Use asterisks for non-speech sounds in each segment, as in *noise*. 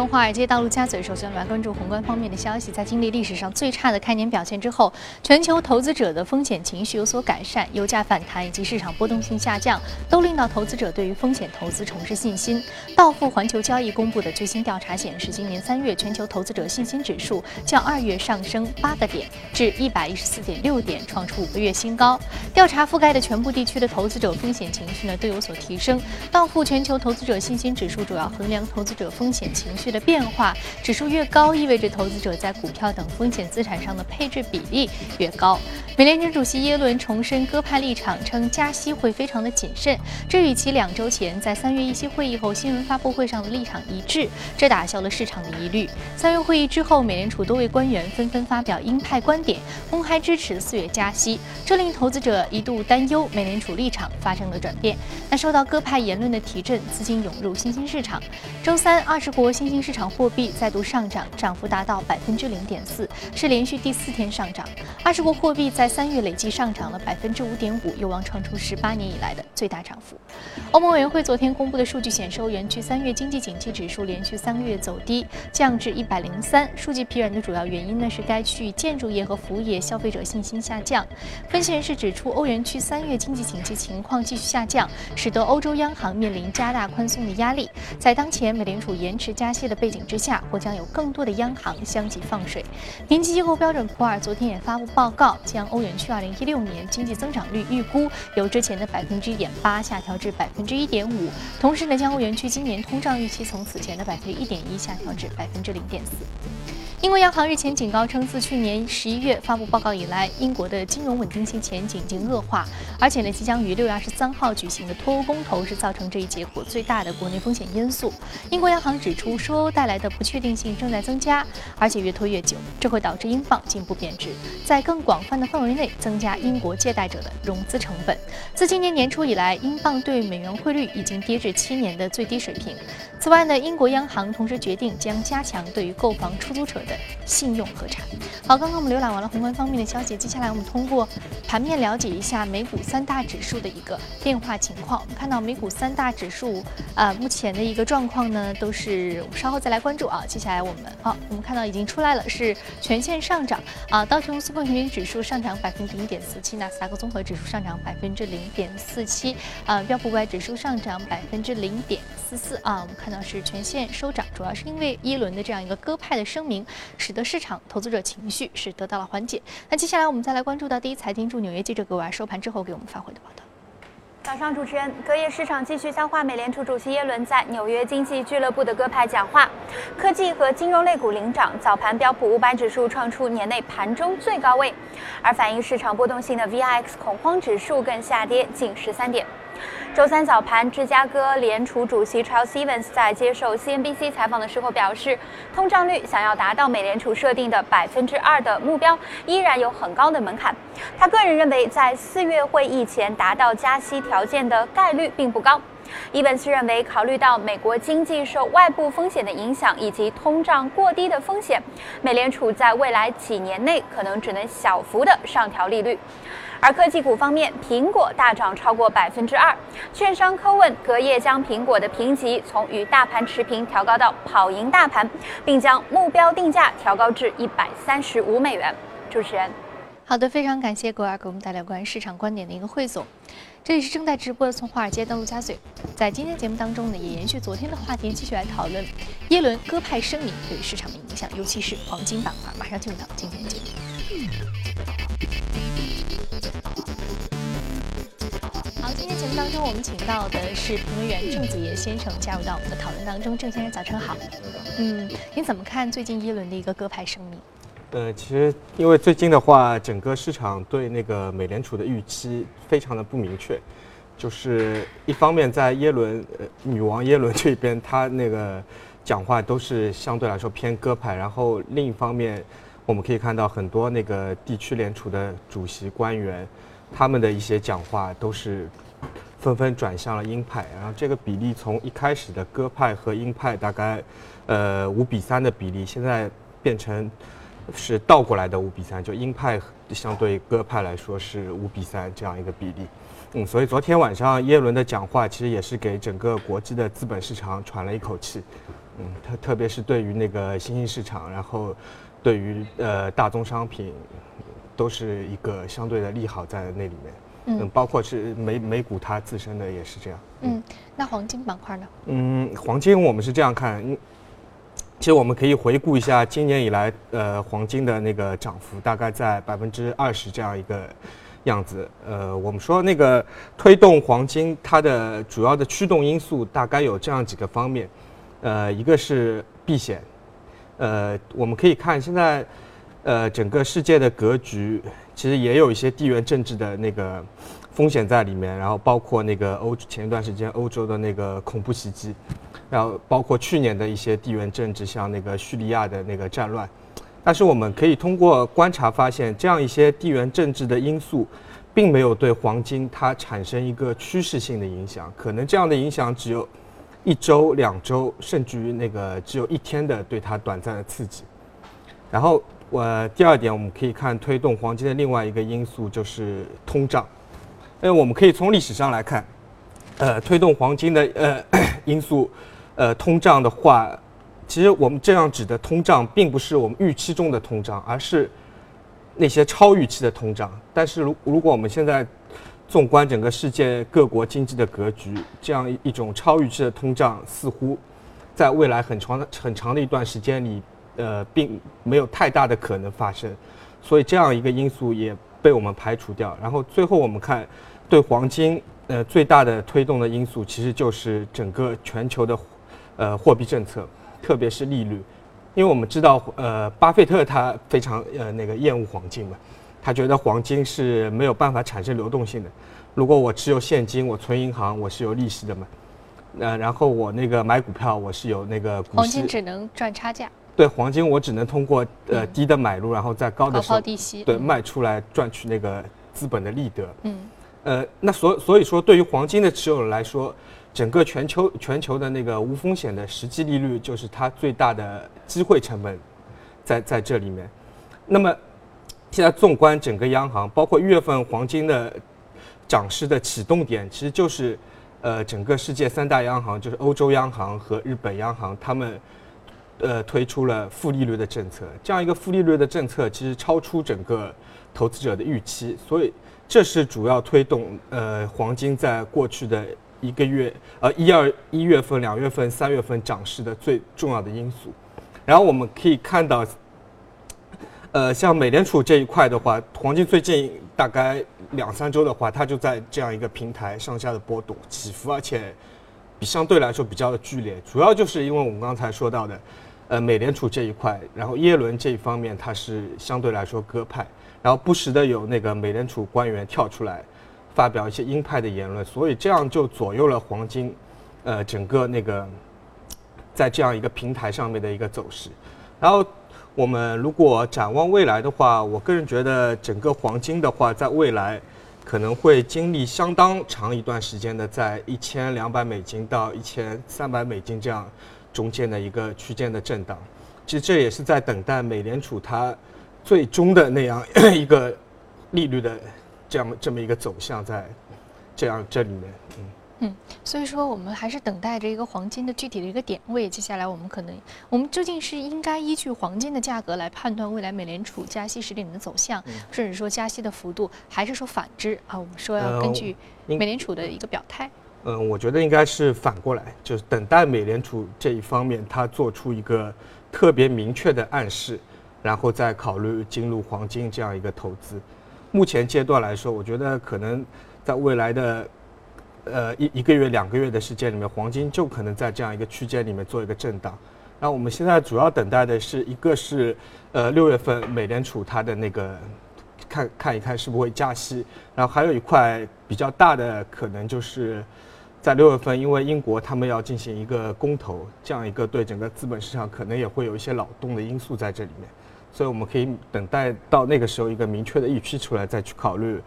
从华尔街到陆家嘴，首先来关注宏观方面的消息。在经历历史上最差的开年表现之后，全球投资者的风险情绪有所改善，油价反弹以及市场波动性下降，都令到投资者对于风险投资重拾信心。道富环球交易公布的最新调查显示，今年三月全球投资者信心指数较二月上升八个点，至一百一十四点六点，创出五个月新高。调查覆盖的全部地区的投资者风险情绪呢都有所提升。道富全球投资者信心指数主要衡量投资者风险情绪。的变化指数越高，意味着投资者在股票等风险资产上的配置比例越高。美联储主席耶伦重申鸽派立场，称加息会非常的谨慎，这与其两周前在三月议息会议后新闻发布会上的立场一致，这打消了市场的疑虑。三月会议之后，美联储多位官员纷纷发表鹰派观点，公开支持四月加息，这令投资者一度担忧美联储立场发生了转变。那受到鸽派言论的提振，资金涌入新兴市场。周三，二十国新兴市场货币再度上涨，涨幅达到百分之零点四，是连续第四天上涨。二十国货币在三月累计上涨了百分之五点五，有望创出十八年以来的最大涨幅。欧盟委员会昨天公布的数据显示，欧元区三月经济景气指数连续三个月走低，降至一百零三。数据疲软的主要原因呢是该区域建筑业和服务业消费者信心下降。分析人士指出，欧元区三月经济景气情况继续下降，使得欧洲央行面临加大宽松的压力。在当前美联储延迟加息的背景之下，或将有更多的央行相继放水。评级机构标准普尔昨天也发布报告，将欧元区2016年经济增长率预估由之前的百分之一点八下调至百分之一点五，同时呢，将欧元区今年通胀预期从此前的百分之一点一下调至百分之零点四。英国央行日前警告称，自去年十一月发布报告以来，英国的金融稳定性前景已经恶化，而且呢，即将于六月二十三号举行的脱欧公投是造成这一结果最大的国内风险因素。英国央行指出，脱欧带来的不确定性正在增加，而且越拖越久，这会导致英镑进一步贬值，在更广泛的范围内增加英国借贷者的融资成本。自今年年初以来，英镑对美元汇率已经跌至七年的最低水平。此外呢，英国央行同时决定将加强对于购房出租车。的信用核查。好，刚刚我们浏览完了宏观方面的消息，接下来我们通过盘面了解一下美股三大指数的一个变化情况。我们看到美股三大指数啊，目前的一个状况呢，都是稍后再来关注啊。接下来我们好，我们看到已经出来了，是全线上涨啊。道琼斯工业平均指数上涨百分之零点四七，纳斯达克综合指数上涨百分之零点四七啊，标普五百指数上涨百分之零点四四啊。我们看到是全线收涨，主要是因为一轮的这样一个鸽派的声明。使得市场投资者情绪是得到了缓解。那接下来我们再来关注到第一财经驻纽约记者葛娃收盘之后给我们发回的报道。早上，主持人，隔夜市场继续消化美联储主席耶伦在纽约经济俱乐部的鸽派讲话，科技和金融类股领涨，早盘标普五百指数创出年内盘中最高位，而反映市场波动性的 VIX 恐慌指数更下跌近十三点。周三早盘，芝加哥联储主席 Charles Evans 在接受 CNBC 采访的时候表示，通胀率想要达到美联储设定的百分之二的目标，依然有很高的门槛。他个人认为，在四月会议前达到加息条件的概率并不高。伊本斯认为，考虑到美国经济受外部风险的影响以及通胀过低的风险，美联储在未来几年内可能只能小幅的上调利率。而科技股方面，苹果大涨超过百分之二，券商科问隔夜将苹果的评级从与大盘持平调高到跑赢大盘，并将目标定价调高至一百三十五美元。主持人，好的，非常感谢各位给我们带来关于市场观点的一个汇总。这里是正在直播的，从华尔街到陆家嘴，在今天节目当中呢，也延续昨天的话题，继续来讨论耶伦鸽派声明对市场的影响，尤其是黄金板块。马上进入到今天的节目。今天节目当中，我们请到的是评论员郑子业先生加入到我们的讨论当中。郑先生，早晨好。嗯，你怎么看最近耶伦的一个鸽派声明？呃，其实因为最近的话，整个市场对那个美联储的预期非常的不明确，就是一方面在耶伦呃女王耶伦这边，她那个讲话都是相对来说偏鸽派，然后另一方面。我们可以看到很多那个地区联储的主席官员，他们的一些讲话都是纷纷转向了鹰派，然后这个比例从一开始的鸽派和鹰派大概呃五比三的比例，现在变成是倒过来的五比三，就鹰派相对鸽派来说是五比三这样一个比例。嗯，所以昨天晚上耶伦的讲话其实也是给整个国际的资本市场喘了一口气。嗯，特特别是对于那个新兴市场，然后对于呃大宗商品，都是一个相对的利好在那里面。嗯，包括是美美股它自身的也是这样。嗯，那黄金板块呢？嗯，黄金我们是这样看，其实我们可以回顾一下今年以来，呃，黄金的那个涨幅大概在百分之二十这样一个样子。呃，我们说那个推动黄金它的主要的驱动因素大概有这样几个方面，呃，一个是避险，呃，我们可以看现在，呃，整个世界的格局其实也有一些地缘政治的那个风险在里面，然后包括那个欧前一段时间欧洲的那个恐怖袭击。然后包括去年的一些地缘政治，像那个叙利亚的那个战乱，但是我们可以通过观察发现，这样一些地缘政治的因素，并没有对黄金它产生一个趋势性的影响，可能这样的影响只有一周、两周，甚至于那个只有一天的对它短暂的刺激。然后我第二点，我们可以看推动黄金的另外一个因素就是通胀，因为我们可以从历史上来看，呃，推动黄金的呃因素。呃，通胀的话，其实我们这样指的通胀，并不是我们预期中的通胀，而是那些超预期的通胀。但是，如如果我们现在纵观整个世界各国经济的格局，这样一种超预期的通胀，似乎在未来很长的很长的一段时间里，呃，并没有太大的可能发生。所以，这样一个因素也被我们排除掉。然后，最后我们看对黄金呃最大的推动的因素，其实就是整个全球的。呃，货币政策，特别是利率，因为我们知道，呃，巴菲特他非常呃那个厌恶黄金嘛，他觉得黄金是没有办法产生流动性的。如果我持有现金，我存银行，我是有利息的嘛。呃，然后我那个买股票，我是有那个黄金只能赚差价。对，黄金我只能通过呃低的买入，然后在高的时候对卖出来赚取那个资本的利得。嗯。呃，那所所以说，对于黄金的持有人来说。整个全球全球的那个无风险的实际利率，就是它最大的机会成本，在在这里面。那么，现在纵观整个央行，包括一月份黄金的涨势的启动点，其实就是呃整个世界三大央行，就是欧洲央行和日本央行，他们呃推出了负利率的政策。这样一个负利率的政策，其实超出整个投资者的预期，所以这是主要推动呃黄金在过去的。一个月，呃，一二一月份、两月份、三月份涨势的最重要的因素。然后我们可以看到，呃，像美联储这一块的话，黄金最近大概两三周的话，它就在这样一个平台上下的波动起伏，而且比相对来说比较的剧烈。主要就是因为我们刚才说到的，呃，美联储这一块，然后耶伦这一方面，它是相对来说鸽派，然后不时的有那个美联储官员跳出来。发表一些鹰派的言论，所以这样就左右了黄金，呃，整个那个在这样一个平台上面的一个走势。然后我们如果展望未来的话，我个人觉得整个黄金的话，在未来可能会经历相当长一段时间的，在一千两百美金到一千三百美金这样中间的一个区间的震荡。其实这也是在等待美联储它最终的那样 *coughs* 一个利率的。这样这么一个走向，在这样这里面，嗯嗯，所以说我们还是等待着一个黄金的具体的一个点位。接下来我们可能，我们究竟是应该依据黄金的价格来判断未来美联储加息时点的走向，甚至说加息的幅度，还是说反之啊？我们说要根据美联储的一个表态。嗯，我觉得应该是反过来，就是等待美联储这一方面，它做出一个特别明确的暗示，然后再考虑进入黄金这样一个投资。目前阶段来说，我觉得可能在未来的呃一一个月、两个月的时间里面，黄金就可能在这样一个区间里面做一个震荡。那我们现在主要等待的是一个是呃六月份美联储它的那个看看一看是不会加息，然后还有一块比较大的可能就是在六月份，因为英国他们要进行一个公投，这样一个对整个资本市场可能也会有一些扰动的因素在这里面。所以我们可以等待到那个时候一个明确的预期出来，再去考虑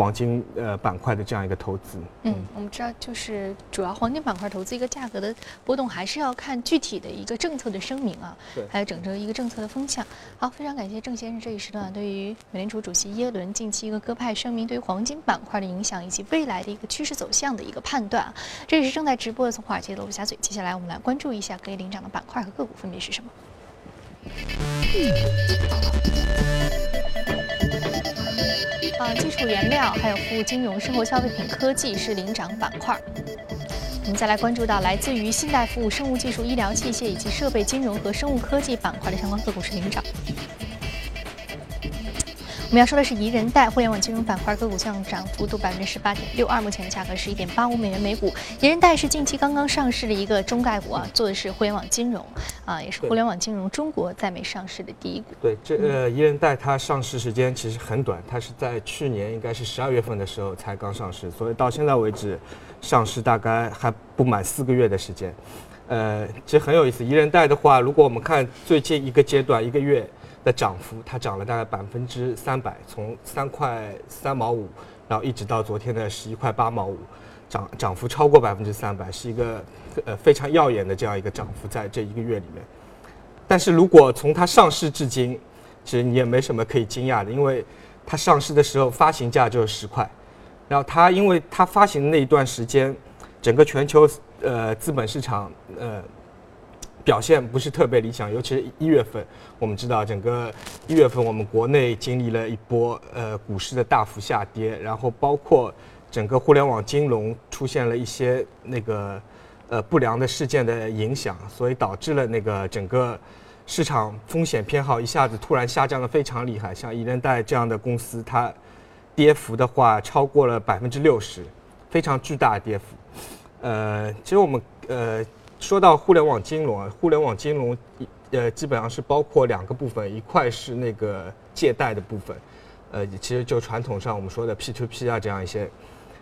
黄金呃板块的这样一个投资。嗯，我们知道就是主要黄金板块投资一个价格的波动，还是要看具体的一个政策的声明啊，对，还有整个一个政策的风向。好，非常感谢郑先生这一时段对于美联储主席耶伦近期一个鸽派声明对于黄金板块的影响，以及未来的一个趋势走向的一个判断。这也是正在直播的从华尔街的陆家嘴。接下来我们来关注一下可以领涨的板块和个股分别是什么。啊，基础原料、还有服务金融、生活消费品、科技是领涨板块。我们再来关注到来自于信贷服务、生物技术、医疗器械以及设备金融和生物科技板块的相关个股是领涨。我们要说的是宜人贷互联网金融板块个股上涨幅度百分之十八点六二，目前的价格是一点八五美元每股。宜人贷是近期刚刚上市的一个中概股啊，做的是互联网金融啊，也是互联网金融中国在美上市的第一股。对，这呃宜人贷它上市时间其实很短，它是在去年应该是十二月份的时候才刚上市，所以到现在为止上市大概还不满四个月的时间。呃，其实很有意思，宜人贷的话，如果我们看最近一个阶段一个月。的涨幅，它涨了大概百分之三百，从三块三毛五，然后一直到昨天的十一块八毛五，涨涨幅超过百分之三百，是一个呃非常耀眼的这样一个涨幅，在这一个月里面。但是如果从它上市至今，其实你也没什么可以惊讶的，因为它上市的时候发行价就是十块，然后它因为它发行的那一段时间，整个全球呃资本市场呃。表现不是特别理想，尤其是一月份，我们知道整个一月份我们国内经历了一波呃股市的大幅下跌，然后包括整个互联网金融出现了一些那个呃不良的事件的影响，所以导致了那个整个市场风险偏好一下子突然下降的非常厉害，像宜人贷这样的公司，它跌幅的话超过了百分之六十，非常巨大的跌幅。呃，其实我们呃。说到互联网金融啊，互联网金融，呃，基本上是包括两个部分，一块是那个借贷的部分，呃，其实就传统上我们说的 P to P 啊这样一些，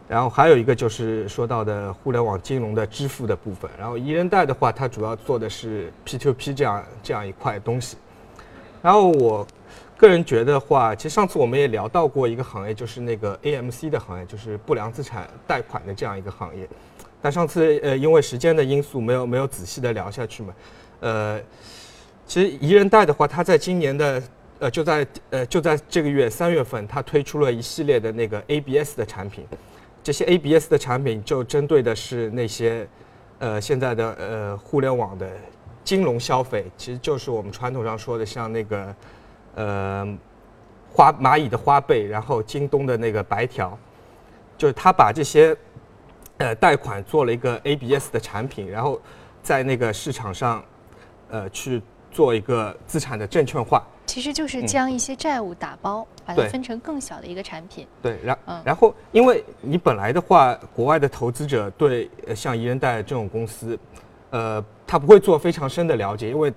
然后还有一个就是说到的互联网金融的支付的部分，然后宜人贷的话，它主要做的是 P to P 这样这样一块东西，然后我个人觉得话，其实上次我们也聊到过一个行业，就是那个 AMC 的行业，就是不良资产贷款的这样一个行业。但上次呃，因为时间的因素，没有没有仔细的聊下去嘛。呃，其实宜人贷的话，它在今年的呃，就在呃，就在这个月三月份，它推出了一系列的那个 ABS 的产品。这些 ABS 的产品就针对的是那些呃现在的呃互联网的金融消费，其实就是我们传统上说的像那个呃花蚂蚁的花呗，然后京东的那个白条，就是它把这些。呃，贷款做了一个 ABS 的产品，然后在那个市场上，呃，去做一个资产的证券化。其实就是将一些债务打包，把它分成更小的一个产品。对，然然后，因为你本来的话，国外的投资者对像宜人贷这种公司，呃，他不会做非常深的了解，因为，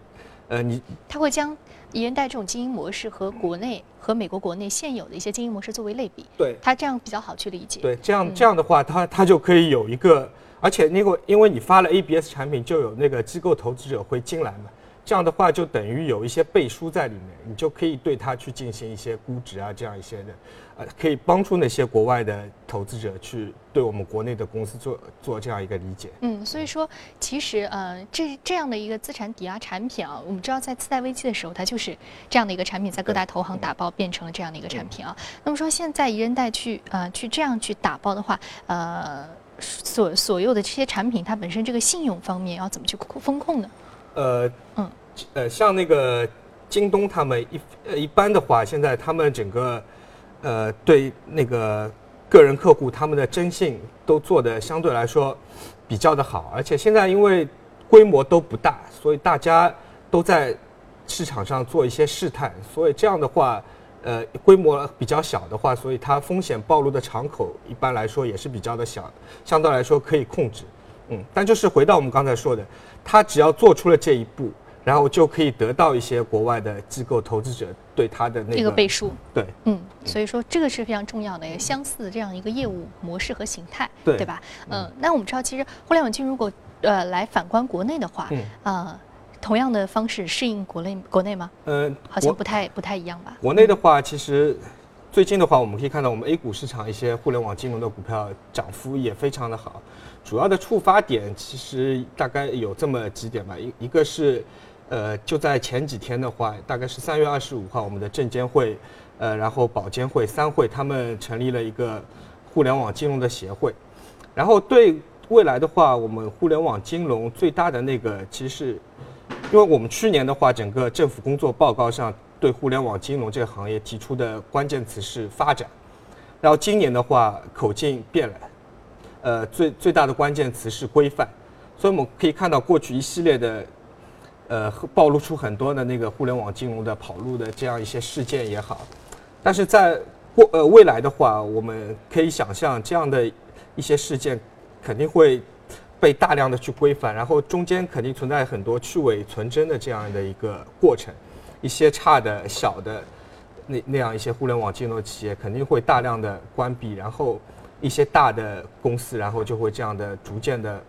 呃，你他会将。宜人贷这种经营模式和国内和美国国内现有的一些经营模式作为类比，对他这样比较好去理解。对，这样这样的话，他他就可以有一个，而且那个因为你发了 ABS 产品，就有那个机构投资者会进来嘛。这样的话，就等于有一些背书在里面，你就可以对它去进行一些估值啊，这样一些的，呃，可以帮助那些国外的投资者去对我们国内的公司做做这样一个理解。嗯，所以说，其实呃，这这样的一个资产抵押产品啊，我们知道在次贷危机的时候，它就是这样的一个产品，在各大投行打包变成了这样的一个产品啊。那么说，现在宜人贷去呃去这样去打包的话，呃，所所有的这些产品，它本身这个信用方面要怎么去风控呢？呃，嗯，呃，像那个京东他们一呃一般的话，现在他们整个呃对那个个人客户他们的征信都做的相对来说比较的好，而且现在因为规模都不大，所以大家都在市场上做一些试探，所以这样的话，呃，规模比较小的话，所以它风险暴露的敞口一般来说也是比较的小，相对来说可以控制。嗯，但就是回到我们刚才说的。他只要做出了这一步，然后就可以得到一些国外的机构投资者对它的那个背书。对，嗯，所以说这个是非常重要的，相似的这样一个业务模式和形态，对对吧？嗯，那我们知道，其实互联网金融如果呃来反观国内的话，啊，同样的方式适应国内国内吗？嗯，好像不太不太一样吧。国内的话，其实最近的话，我们可以看到我们 A 股市场一些互联网金融的股票涨幅也非常的好。主要的触发点其实大概有这么几点吧，一一个是，呃，就在前几天的话，大概是三月二十五号，我们的证监会，呃，然后保监会三会他们成立了一个互联网金融的协会，然后对未来的话，我们互联网金融最大的那个其实是，因为我们去年的话，整个政府工作报告上对互联网金融这个行业提出的关键词是发展，然后今年的话口径变了。呃，最最大的关键词是规范，所以我们可以看到过去一系列的，呃，暴露出很多的那个互联网金融的跑路的这样一些事件也好，但是在过呃未来的话，我们可以想象这样的一些事件肯定会被大量的去规范，然后中间肯定存在很多去伪存真的这样的一个过程，一些差的小的那那样一些互联网金融企业肯定会大量的关闭，然后。一些大的公司，然后就会这样的逐渐的，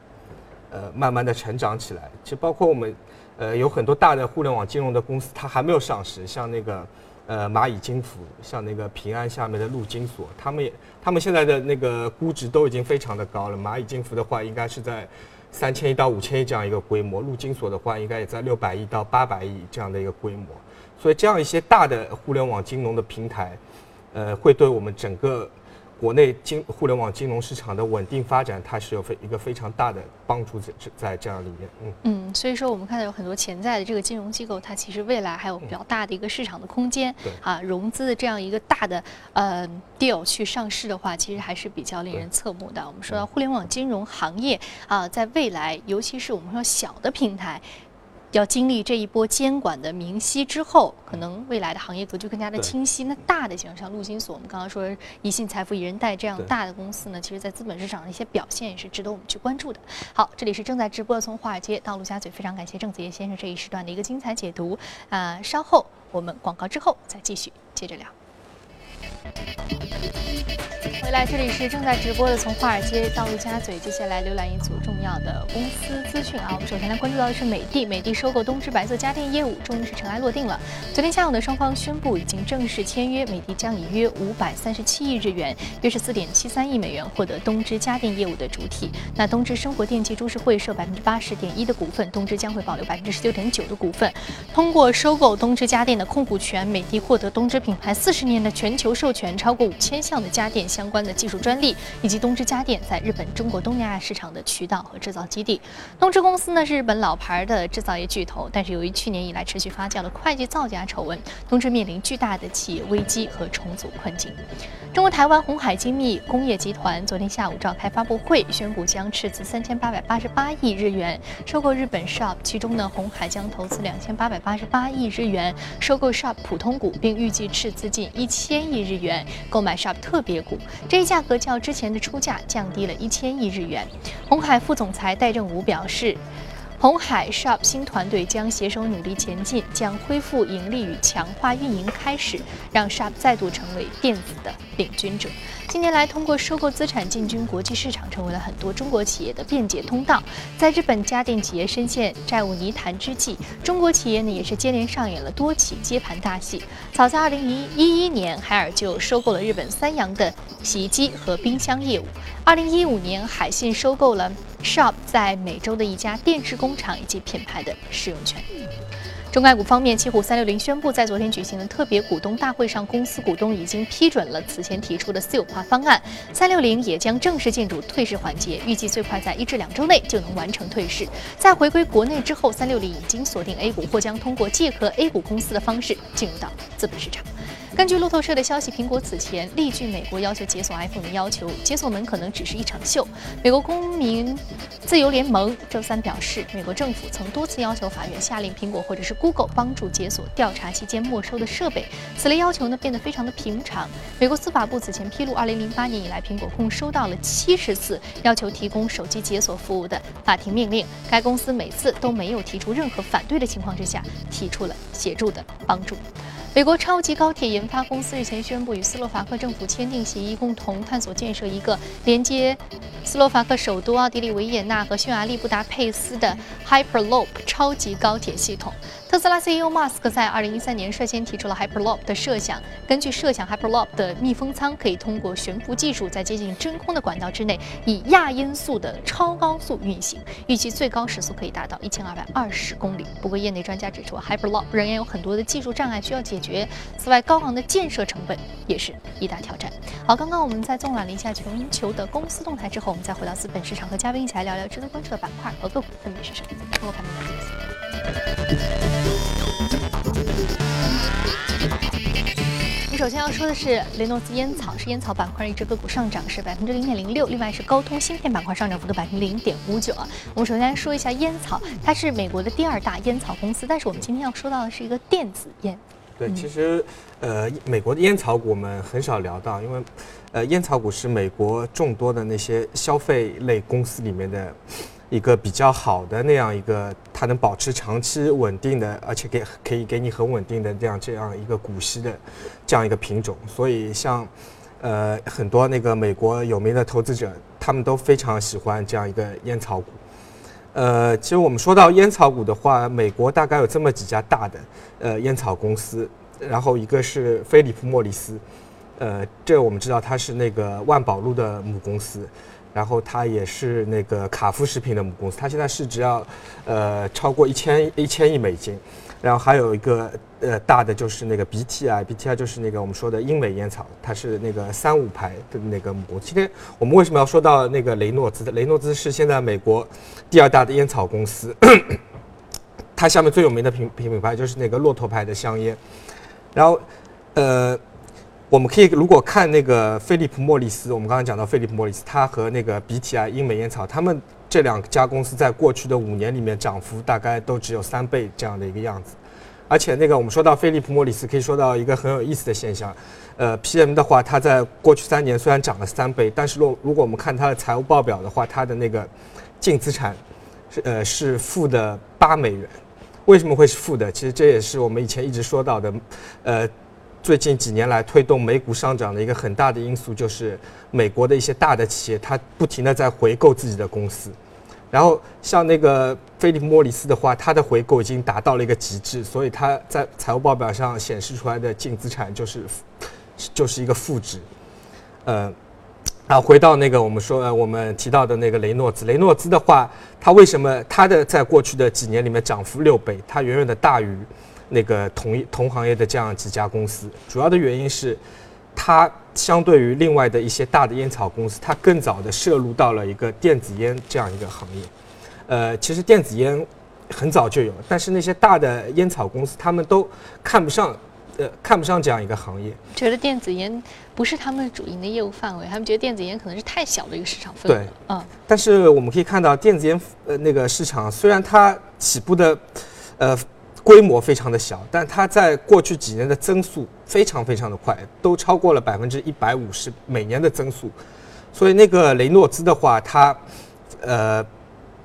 呃，慢慢的成长起来。其实包括我们，呃，有很多大的互联网金融的公司，它还没有上市，像那个，呃，蚂蚁金服，像那个平安下面的陆金所，他们也，他们现在的那个估值都已经非常的高了。蚂蚁金服的话，应该是在三千亿到五千亿这样一个规模，陆金所的话，应该也在六百亿到八百亿这样的一个规模。所以这样一些大的互联网金融的平台，呃，会对我们整个。国内金互联网金融市场的稳定发展，它是有非一个非常大的帮助在在这样里面，嗯嗯，所以说我们看到有很多潜在的这个金融机构，它其实未来还有比较大的一个市场的空间，对啊，融资的这样一个大的呃 deal 去上市的话，其实还是比较令人侧目的。我们说到互联网金融行业啊，在未来，尤其是我们说小的平台。要经历这一波监管的明晰之后，可能未来的行业格局更加的清晰。那大的像像陆金所，我们刚刚说宜信财富、宜人贷这样大的公司呢，其实在资本市场的一些表现也是值得我们去关注的。好，这里是正在直播的从华尔街到陆家嘴，非常感谢郑子叶先生这一时段的一个精彩解读。啊，稍后我们广告之后再继续接着聊。回来，这里是正在直播的，从华尔街到陆家嘴。接下来浏览一组重要的公司资讯啊。我们首先来关注到的是美的，美的收购东芝白色家电业务终于是尘埃落定了。昨天下午呢，双方宣布已经正式签约，美的将以约五百三十七亿日元，约是四点七三亿美元获得东芝家电业务的主体。那东芝生活电器株式会设百分之八十点一的股份，东芝将会保留百分之十九点九的股份。通过收购东芝家电的控股权，美的获得东芝品牌四十年的全球授权，超过五千项的家电相关的技术专利，以及东芝家电在日本、中国、东南亚市场的渠道和制造基地。东芝公司呢是日本老牌的制造业巨头，但是由于去年以来持续发酵的会计造假丑闻，东芝面临巨大的企业危机和重组困境。中国台湾红海精密工业集团昨天下午召开发布会，宣布将斥资三千八百八十八亿日元收购日本 Sharp，其中呢红海将投资两千八百八十八亿日元收购 Sharp 普通股，并预计斥资近一千亿日元元购买 Shop 特别股。这一价格较之前的出价降低了一千亿日元。红海副总裁戴正武表示。红海 Shop 新团队将携手努力前进，将恢复盈利与强化运营开始，让 Shop 再度成为电子的领军者。近年来，通过收购资产进军国际市场，成为了很多中国企业的便捷通道。在日本家电企业深陷债务泥潭之际，中国企业呢也是接连上演了多起接盘大戏。早在2011年，海尔就收购了日本三洋的洗衣机和冰箱业务。2015年，海信收购了。Shop 在美洲的一家电视工厂以及品牌的使用权。中概股方面，奇虎三六零宣布，在昨天举行的特别股东大会上，公司股东已经批准了此前提出的私有化方案，三六零也将正式进入退市环节，预计最快在一至两周内就能完成退市。在回归国内之后，三六零已经锁定 A 股，或将通过借壳 A 股公司的方式进入到资本市场。根据路透社的消息，苹果此前力拒美国要求解锁 iPhone 的要求，解锁门可能只是一场秀。美国公民自由联盟周三表示，美国政府曾多次要求法院下令苹果或者是 Google 帮助解锁调查期间没收的设备，此类要求呢变得非常的平常。美国司法部此前披露，2008年以来，苹果共收到了70次要求提供手机解锁服务的法庭命令，该公司每次都没有提出任何反对的情况之下，提出了协助的帮助。美国超级高铁研发公司日前宣布，与斯洛伐克政府签订协议，共同探索建设一个连接斯洛伐克首都奥地利维也纳和匈牙利布达佩斯的 Hyperloop 超级高铁系统。特斯拉 CEO 马斯克在2013年率先提出了 Hyperloop 的设想。根据设想，Hyperloop 的密封舱可以通过悬浮技术，在接近真空的管道之内，以亚音速的超高速运行，预计最高时速可以达到1220公里。不过，业内专家指出，Hyperloop 仍然有很多的技术障碍需要解决。此外，高昂的建设成本也是一大挑战。好，刚刚我们在纵览了一下全球的公司动态之后，我们再回到资本市场，和嘉宾一起来聊聊值得关注的板块和个股分别是什么。通过盘面的我们首先要说的是雷诺兹烟草，是烟草板块一只个股上涨是百分之零点零六，另外是高通芯片板块上涨幅度百分之零点五九啊。我们首先来说一下烟草，它是美国的第二大烟草公司，但是我们今天要说到的是一个电子烟。对，其实呃，美国的烟草股我们很少聊到，因为呃，烟草股是美国众多的那些消费类公司里面的。一个比较好的那样一个，它能保持长期稳定的，而且给可以给你很稳定的这样这样一个股息的这样一个品种，所以像呃很多那个美国有名的投资者，他们都非常喜欢这样一个烟草股。呃，其实我们说到烟草股的话，美国大概有这么几家大的呃烟草公司，然后一个是飞利浦莫里斯，呃，这我们知道它是那个万宝路的母公司。然后它也是那个卡夫食品的母公司，它现在市值要，呃，超过一千一千亿美金。然后还有一个呃大的就是那个 BTI，BTI 就是那个我们说的英美烟草，它是那个三五牌的那个母公司。今天我们为什么要说到那个雷诺兹？雷诺兹是现在美国第二大的烟草公司，它下面最有名的品品牌就是那个骆驼牌的香烟。然后，呃。我们可以如果看那个菲利普莫里斯，我们刚刚讲到菲利普莫里斯，它和那个 BTI 英美烟草，他们这两家公司在过去的五年里面涨幅大概都只有三倍这样的一个样子。而且那个我们说到菲利普莫里斯，可以说到一个很有意思的现象，呃，PM 的话，它在过去三年虽然涨了三倍，但是若如果我们看它的财务报表的话，它的那个净资产是呃是负的八美元。为什么会是负的？其实这也是我们以前一直说到的，呃。最近几年来推动美股上涨的一个很大的因素，就是美国的一些大的企业，它不停的在回购自己的公司。然后像那个菲利普莫里斯的话，它的回购已经达到了一个极致，所以它在财务报表上显示出来的净资产就是就是一个负值。呃，啊，回到那个我们说呃我们提到的那个雷诺兹，雷诺兹的话，它为什么它的在过去的几年里面涨幅六倍，它远远的大于。那个同同行业的这样几家公司，主要的原因是，它相对于另外的一些大的烟草公司，它更早的涉入到了一个电子烟这样一个行业。呃，其实电子烟很早就有，但是那些大的烟草公司他们都看不上，呃，看不上这样一个行业。觉得电子烟不是他们主营的业务范围，他们觉得电子烟可能是太小的一个市场份额。对，嗯。但是我们可以看到，电子烟呃那个市场虽然它起步的，呃。规模非常的小，但它在过去几年的增速非常非常的快，都超过了百分之一百五十每年的增速。所以那个雷诺兹的话，它呃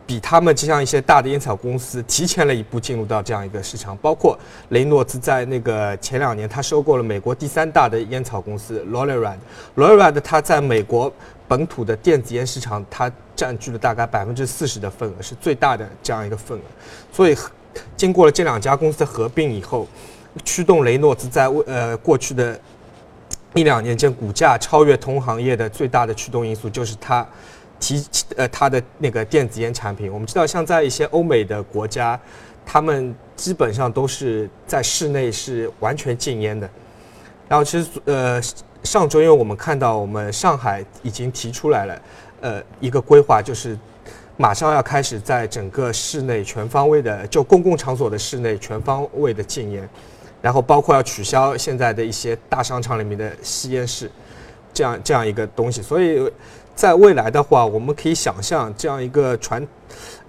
比他们就像一些大的烟草公司提前了一步进入到这样一个市场。包括雷诺兹在那个前两年，他收购了美国第三大的烟草公司 l o r e r a d l o r e r a d 它在美国本土的电子烟市场，它占据了大概百分之四十的份额，是最大的这样一个份额。所以。经过了这两家公司的合并以后，驱动雷诺兹在呃过去的一两年间股价超越同行业的最大的驱动因素，就是它提呃它的那个电子烟产品。我们知道，像在一些欧美的国家，他们基本上都是在室内是完全禁烟的。然后其实呃上周，因为我们看到我们上海已经提出来了呃一个规划，就是。马上要开始在整个室内全方位的，就公共场所的室内全方位的禁烟，然后包括要取消现在的一些大商场里面的吸烟室，这样这样一个东西。所以，在未来的话，我们可以想象这样一个传，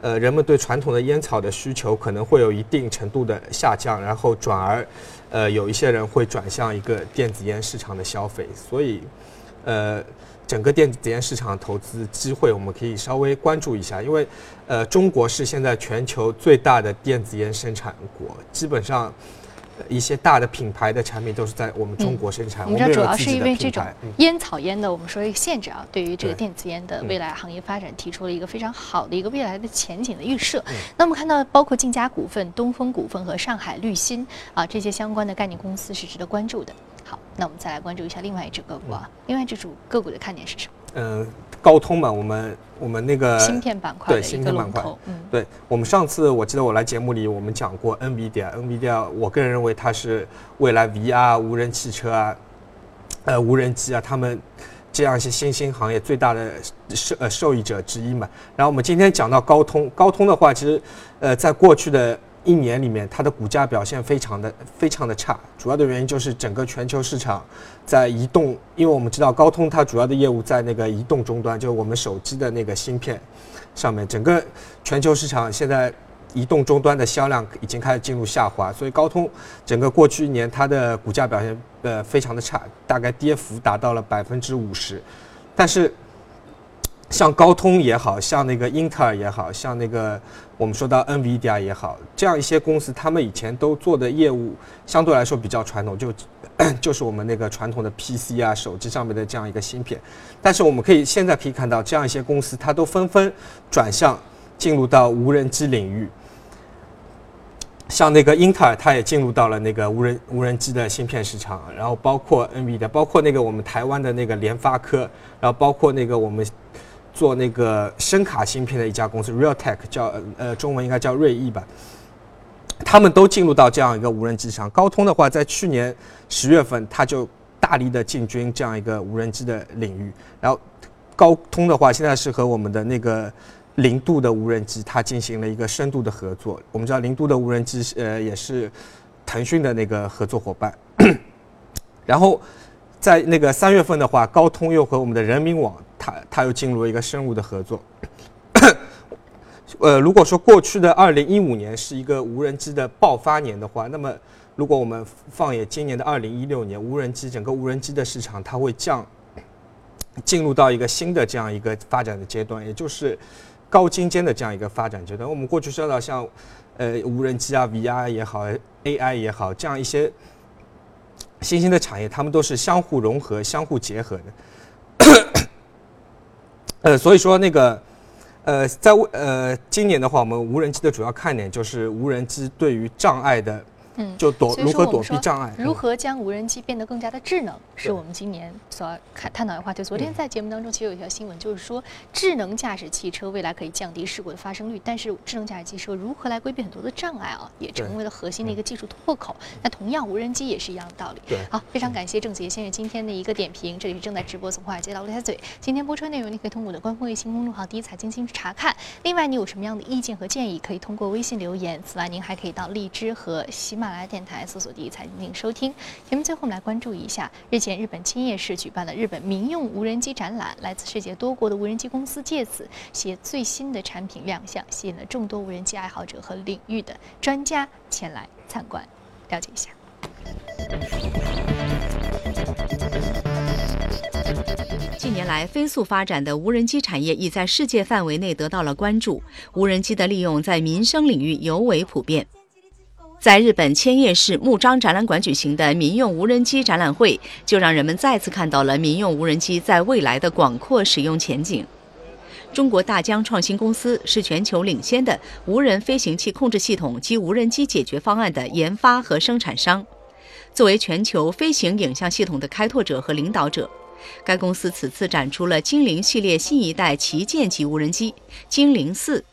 呃，人们对传统的烟草的需求可能会有一定程度的下降，然后转而，呃，有一些人会转向一个电子烟市场的消费。所以，呃。整个电子烟市场投资机会，我们可以稍微关注一下，因为，呃，中国是现在全球最大的电子烟生产国，基本上，一些大的品牌的产品都是在我们中国生产。我们知道主要是因为这种嗯烟草烟的我们说一个限制啊，对于这个电子烟的嗯未来行业发展提出了一个非常好的一个未来的前景的预设。嗯那我们看到包括晋佳股份、东风股份和上海绿芯啊这些相关的概念公司是值得关注的。好，那我们再来关注一下另外一只个股啊，另外这组个股的看点是什么？嗯、高通嘛，我们我们那个芯片板块对芯片板块，嗯，对我们上次我记得我来节目里我们讲过 NVIDIA，NVIDIA 我个人认为它是未来 VR、无人汽车啊、呃无人机啊，他们这样一些新兴行业最大的受呃受益者之一嘛。然后我们今天讲到高通，高通的话，其实呃在过去的一年里面，它的股价表现非常的非常的差，主要的原因就是整个全球市场在移动，因为我们知道高通它主要的业务在那个移动终端，就是我们手机的那个芯片上面，整个全球市场现在移动终端的销量已经开始进入下滑，所以高通整个过去一年它的股价表现呃非常的差，大概跌幅达到了百分之五十，但是。像高通也好像那个英特尔也好像那个我们说到 NVIDIA 也好，这样一些公司，他们以前都做的业务相对来说比较传统，就 *coughs* 就是我们那个传统的 PC 啊、手机上面的这样一个芯片。但是我们可以现在可以看到，这样一些公司，它都纷纷转向进入到无人机领域。像那个英特尔，它也进入到了那个无人无人机的芯片市场，然后包括 NVIDIA，包括那个我们台湾的那个联发科，然后包括那个我们做那个声卡芯片的一家公司 Realtek，叫呃中文应该叫瑞意吧，他们都进入到这样一个无人机上。高通的话，在去年十月份，它就大力的进军这样一个无人机的领域。然后高通的话，现在是和我们的那个零度的无人机，它进行了一个深度的合作。我们知道零度的无人机，呃，也是腾讯的那个合作伙伴。然后在那个三月份的话，高通又和我们的人民网，它它又进入了一个深入的合作。*coughs* 呃，如果说过去的二零一五年是一个无人机的爆发年的话，那么如果我们放眼今年的二零一六年，无人机整个无人机的市场它会降进入到一个新的这样一个发展的阶段，也就是高精尖的这样一个发展阶段。我们过去说到像呃无人机啊、VR 也好、AI 也好，这样一些新兴的产业，它们都是相互融合、相互结合的。*coughs* 呃，所以说那个。呃，在呃今年的话，我们无人机的主要看点就是无人机对于障碍的，嗯就躲如何躲避障碍，如嗯何将无人机变得更加的智能，是我们今年所要看探讨的话题。昨天嗯在节目当中，其实有一条新闻，就是说智能驾驶汽车未来可以降低事故的发生率，但是智能驾驶汽车如何来规避很多的障碍啊，也成为了核心的一个技术突破口。那同样，无人机也是一样的道理。对好，非常感谢郑杰先生今天的一个点评。这里是正在直播从华尔街到陆家嘴，今天播出的内容你可以通过我的官方微信公众号“第一财经进行”查看。另外，你有什么样的意见和建议，可以通过微信留言。此外，您还可以到荔枝和喜马拉雅电台搜索“第一财经”进收听。节目最后，我们来关注一下，日前日本青叶市举办了日本民用无人机展览，来自世界多国的无人机公司借此携最新的产品亮相，吸引了众多无人机爱好者和领域的专家前来参观，了解一下。近年来，飞速发展的无人机产业已在世界范围内得到了关注，无人机的利用在民生领域尤为普遍。在日本千叶市木章展览馆举行的民用无人机展览会，就让人们再次看到了民用无人机在未来的广阔使用前景。中国大疆创新公司是全球领先的无人飞行器控制系统及无人机解决方案的研发和生产商。作为全球飞行影像系统的开拓者和领导者，该公司此次展出了精灵系列新一代旗舰级无人机“精灵四”。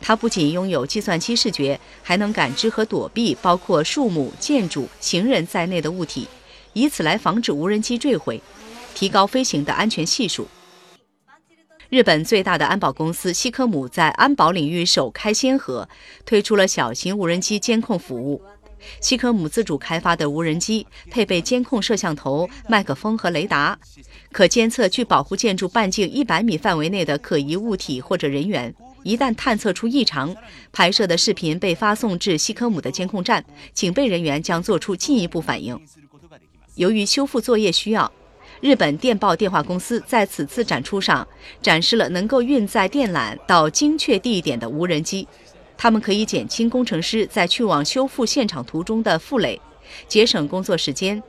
它不仅拥有计算机视觉，还能感知和躲避包括树木、建筑、行人在内的物体，以此来防止无人机坠毁，提高飞行的安全系数。日本最大的安保公司西科姆在安保领域首开先河，推出了小型无人机监控服务。西科姆自主开发的无人机配备监控摄像头、麦克风和雷达，可监测距保护建筑半径一百米范围内的可疑物体或者人员。一旦探测出异常，拍摄的视频被发送至西科姆的监控站，警备人员将做出进一步反应。由于修复作业需要，日本电报电话公司在此次展出上展示了能够运载电缆到精确地点的无人机。它们可以减轻工程师在去往修复现场途中的负累，节省工作时间。